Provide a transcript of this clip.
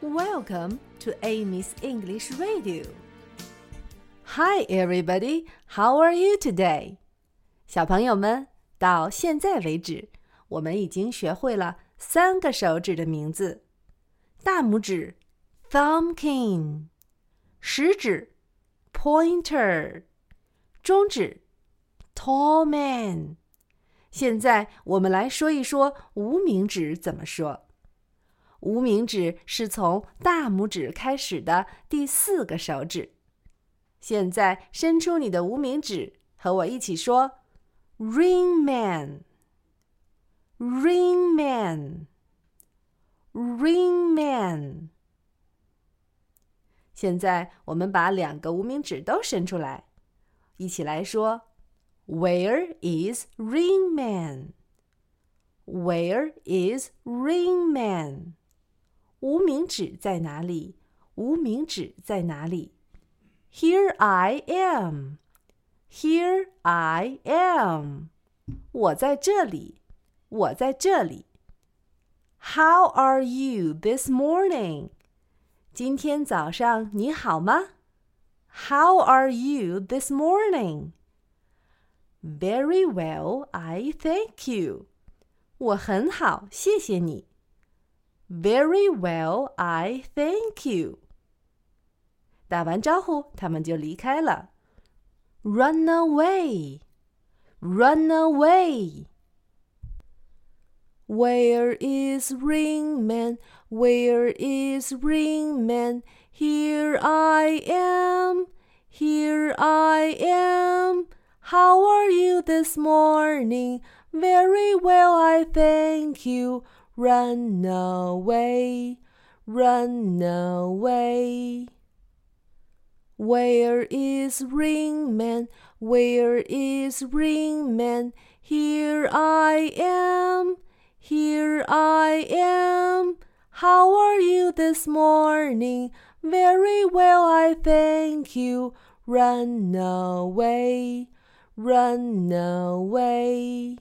Welcome to Amy's English Radio. Hi, everybody. How are you today? 小朋友们，到现在为止，我们已经学会了三个手指的名字：大拇指 （thumbkin）、食指 （pointer）、中指 （tall man）。现在我们来说一说无名指怎么说。 无名指是从大拇指开始的第四个手指。现在伸出你的无名指，和我一起说：Ring man，Ring man，Ring man。现在我们把两个无名指都伸出来，一起来说：Where is Ring man？Where is Ring man？无名指在哪里？无名指在哪里？Here I am. Here I am. 我在这里，我在这里。How are you this morning? 今天早上你好吗？How are you this morning? Very well, I thank you. 我很好，谢谢你。 very well, I thank you. 打完招呼，他们就离开了。Run away, run away. Where is Ringman? Where is Ringman? Here I am, here I am. How are you this morning? Very well, I thank you. Run away, run away. Where is Ringman? Where is Ringman? Here I am, here I am. How are you this morning? Very well, I thank you. Run away, run away.